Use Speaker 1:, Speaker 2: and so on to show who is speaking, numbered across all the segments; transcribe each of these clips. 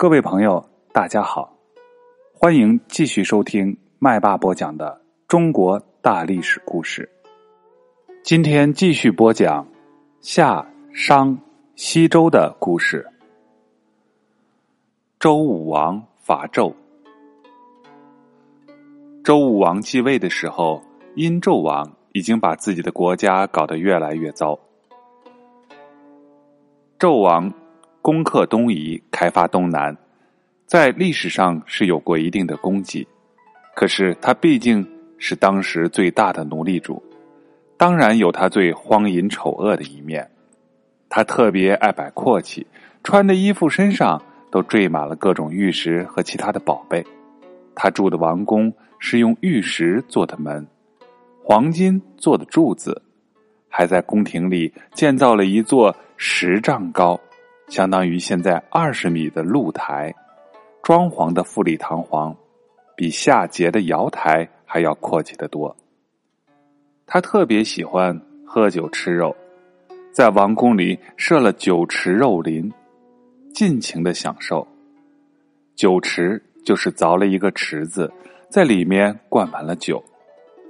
Speaker 1: 各位朋友，大家好，欢迎继续收听麦霸播讲的中国大历史故事。今天继续播讲夏商西周的故事。周武王伐纣。周武王继位的时候，殷纣王已经把自己的国家搞得越来越糟。纣王。攻克东夷，开发东南，在历史上是有过一定的功绩。可是他毕竟是当时最大的奴隶主，当然有他最荒淫丑恶的一面。他特别爱摆阔气，穿的衣服身上都缀满了各种玉石和其他的宝贝。他住的王宫是用玉石做的门，黄金做的柱子，还在宫廷里建造了一座十丈高。相当于现在二十米的露台，装潢的富丽堂皇，比夏桀的瑶台还要阔气得多。他特别喜欢喝酒吃肉，在王宫里设了酒池肉林，尽情的享受。酒池就是凿了一个池子，在里面灌满了酒，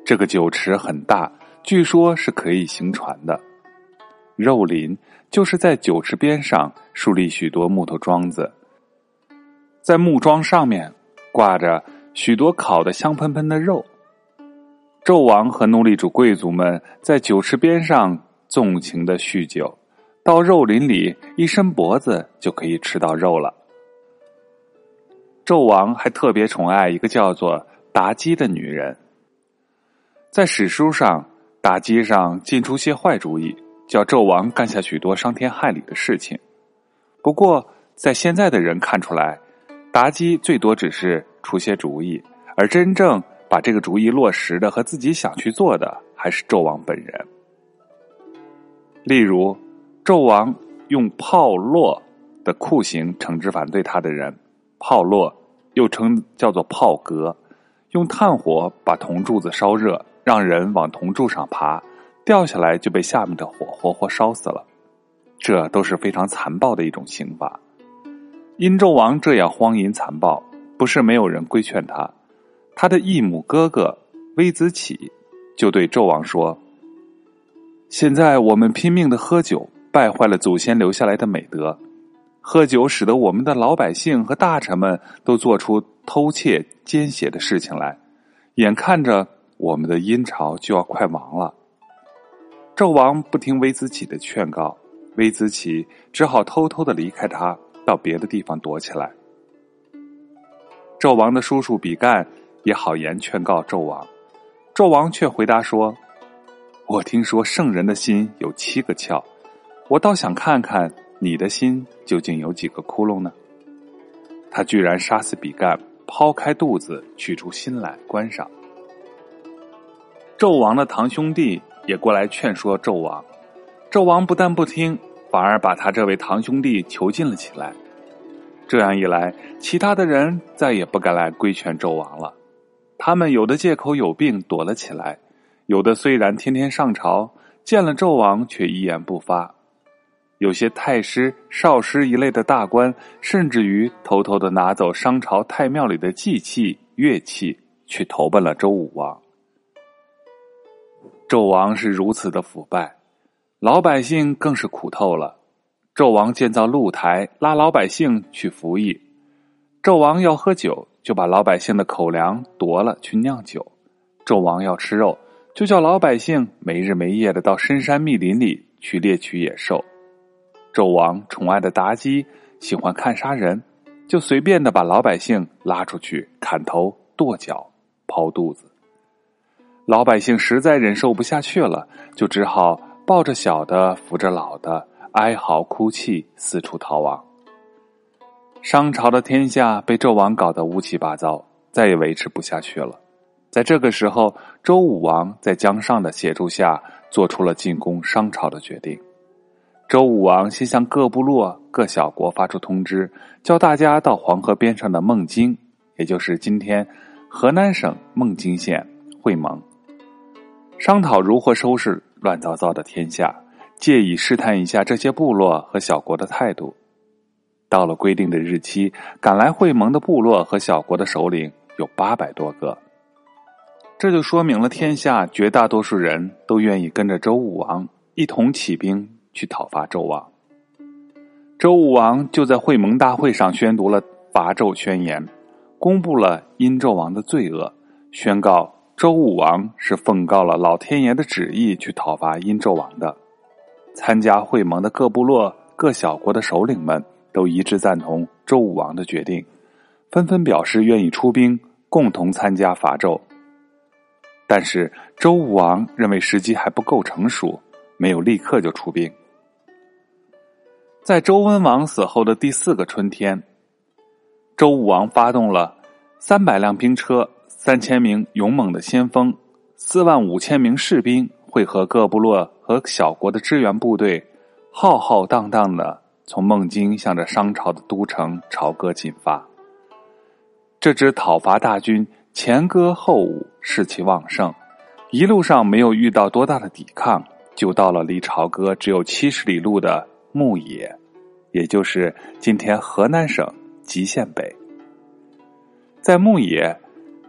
Speaker 1: 这个酒池很大，据说是可以行船的。肉林就是在酒池边上树立许多木头桩子，在木桩上面挂着许多烤的香喷喷的肉。纣王和奴隶主贵族们在酒池边上纵情的酗酒，到肉林里一伸脖子就可以吃到肉了。纣王还特别宠爱一个叫做妲己的女人，在史书上，妲己上尽出些坏主意。叫纣王干下许多伤天害理的事情，不过在现在的人看出来，妲己最多只是出些主意，而真正把这个主意落实的和自己想去做的，还是纣王本人。例如，纣王用炮烙的酷刑惩治反对他的人，炮烙又称叫做炮革，用炭火把铜柱子烧热，让人往铜柱上爬。掉下来就被下面的火活活烧死了，这都是非常残暴的一种刑罚。殷纣王这样荒淫残暴，不是没有人规劝他。他的异母哥哥微子启就对纣王说：“现在我们拼命的喝酒，败坏了祖先留下来的美德。喝酒使得我们的老百姓和大臣们都做出偷窃奸邪的事情来，眼看着我们的殷朝就要快亡了。”纣王不听微子启的劝告，微子启只好偷偷的离开他，到别的地方躲起来。纣王的叔叔比干也好言劝告纣王，纣王却回答说：“我听说圣人的心有七个窍，我倒想看看你的心究竟有几个窟窿呢？”他居然杀死比干，剖开肚子取出心来观赏。纣王的堂兄弟。也过来劝说纣王，纣王不但不听，反而把他这位堂兄弟囚禁了起来。这样一来，其他的人再也不敢来规劝纣王了。他们有的借口有病躲了起来，有的虽然天天上朝，见了纣王却一言不发。有些太师、少师一类的大官，甚至于偷偷的拿走商朝太庙里的祭器、乐器，去投奔了周武王。纣王是如此的腐败，老百姓更是苦透了。纣王建造露台，拉老百姓去服役。纣王要喝酒，就把老百姓的口粮夺了去酿酒。纣王要吃肉，就叫老百姓没日没夜的到深山密林里去猎取野兽。纣王宠爱的妲己喜欢看杀人，就随便的把老百姓拉出去砍头、剁脚、剖肚子。老百姓实在忍受不下去了，就只好抱着小的，扶着老的，哀嚎哭泣，四处逃亡。商朝的天下被纣王搞得乌七八糟，再也维持不下去了。在这个时候，周武王在姜尚的协助下，做出了进攻商朝的决定。周武王先向各部落、各小国发出通知，叫大家到黄河边上的孟津，也就是今天河南省孟津县会盟。商讨如何收拾乱糟糟的天下，借以试探一下这些部落和小国的态度。到了规定的日期，赶来会盟的部落和小国的首领有八百多个。这就说明了天下绝大多数人都愿意跟着周武王一同起兵去讨伐纣王。周武王就在会盟大会上宣读了伐纣宣言，公布了殷纣王的罪恶，宣告周武王是奉告了老天爷的旨意去讨伐殷纣王的。参加会盟的各部落、各小国的首领们。都一致赞同周武王的决定，纷纷表示愿意出兵共同参加伐纣。但是周武王认为时机还不够成熟，没有立刻就出兵。在周文王死后的第四个春天，周武王发动了三百辆兵车、三千名勇猛的先锋、四万五千名士兵，会合各部落和小国的支援部队，浩浩荡荡的。从孟津向着商朝的都城朝歌进发。这支讨伐大军前歌后舞，士气旺盛，一路上没有遇到多大的抵抗，就到了离朝歌只有七十里路的牧野，也就是今天河南省吉县北。在牧野，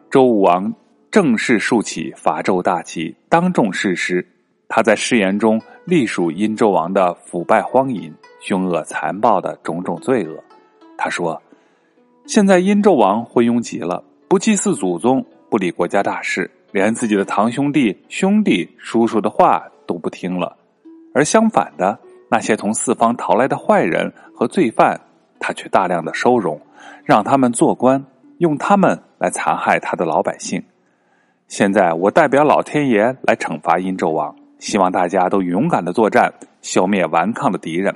Speaker 1: 周武王正式竖起伐纣大旗，当众誓师。他在誓言中隶属殷纣王的腐败荒淫。凶恶残暴的种种罪恶，他说：“现在殷纣王昏庸极了，不祭祀祖宗，不理国家大事，连自己的堂兄弟、兄弟、叔叔的话都不听了。而相反的，那些从四方逃来的坏人和罪犯，他却大量的收容，让他们做官，用他们来残害他的老百姓。现在我代表老天爷来惩罚殷纣王，希望大家都勇敢的作战，消灭顽抗的敌人。”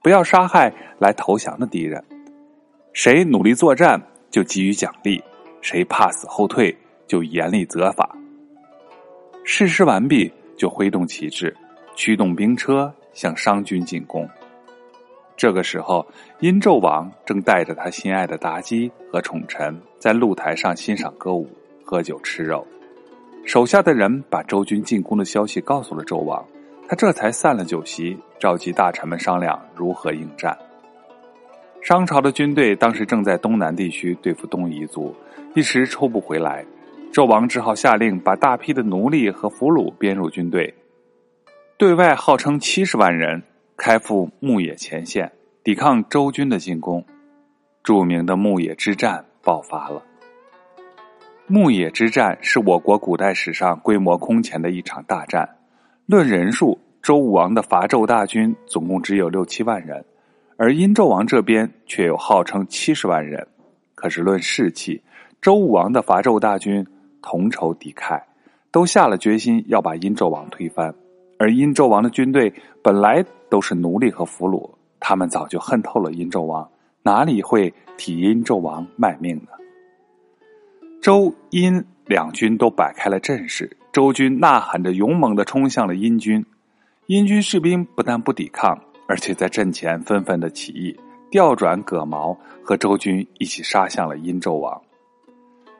Speaker 1: 不要杀害来投降的敌人，谁努力作战就给予奖励，谁怕死后退就严厉责罚。誓师完毕，就挥动旗帜，驱动兵车向商军进攻。这个时候，殷纣王正带着他心爱的妲己和宠臣在露台上欣赏歌舞、喝酒吃肉。手下的人把周军进攻的消息告诉了纣王。他这才散了酒席，召集大臣们商量如何应战。商朝的军队当时正在东南地区对付东夷族，一时抽不回来，纣王只好下令把大批的奴隶和俘虏编入军队，对外号称七十万人，开赴牧野前线，抵抗周军的进攻。著名的牧野之战爆发了。牧野之战是我国古代史上规模空前的一场大战。论人数，周武王的伐纣大军总共只有六七万人，而殷纣王这边却有号称七十万人。可是论士气，周武王的伐纣大军同仇敌忾，都下了决心要把殷纣王推翻。而殷纣王的军队本来都是奴隶和俘虏，他们早就恨透了殷纣王，哪里会替殷纣王卖命呢？周殷两军都摆开了阵势。周军呐喊着，勇猛的冲向了殷军。殷军士兵不但不抵抗，而且在阵前纷纷的起义，调转戈矛，和周军一起杀向了殷纣王。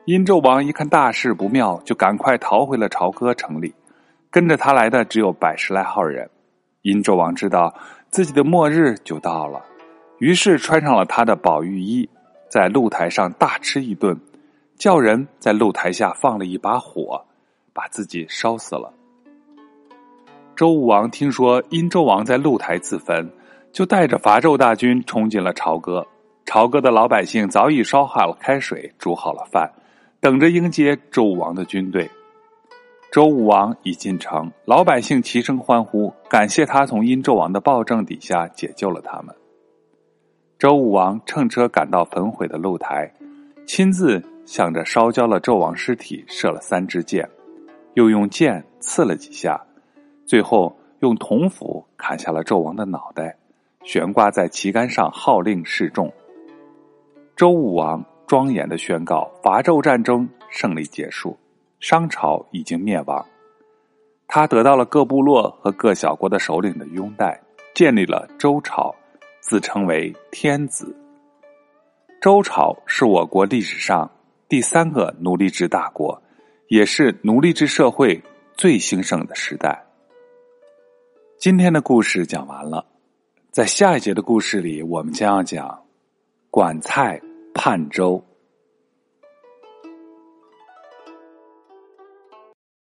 Speaker 1: 殷纣王一看大事不妙，就赶快逃回了朝歌城里。跟着他来的只有百十来号人。殷纣王知道自己的末日就到了，于是穿上了他的宝玉衣，在露台上大吃一顿，叫人在露台下放了一把火。把自己烧死了。周武王听说殷纣王在露台自焚，就带着伐纣大军冲进了朝歌。朝歌的老百姓早已烧好了开水，煮好了饭，等着迎接周武王的军队。周武王已进城，老百姓齐声欢呼，感谢他从殷纣王的暴政底下解救了他们。周武王乘车赶到焚毁的露台，亲自向着烧焦了纣王尸体射了三支箭。又用剑刺了几下，最后用铜斧砍下了纣王的脑袋，悬挂在旗杆上，号令示众。周武王庄严的宣告：伐纣战争胜利结束，商朝已经灭亡。他得到了各部落和各小国的首领的拥戴，建立了周朝，自称为天子。周朝是我国历史上第三个奴隶制大国。也是奴隶制社会最兴盛的时代。今天的故事讲完了，在下一节的故事里，我们将要讲管蔡、泮州。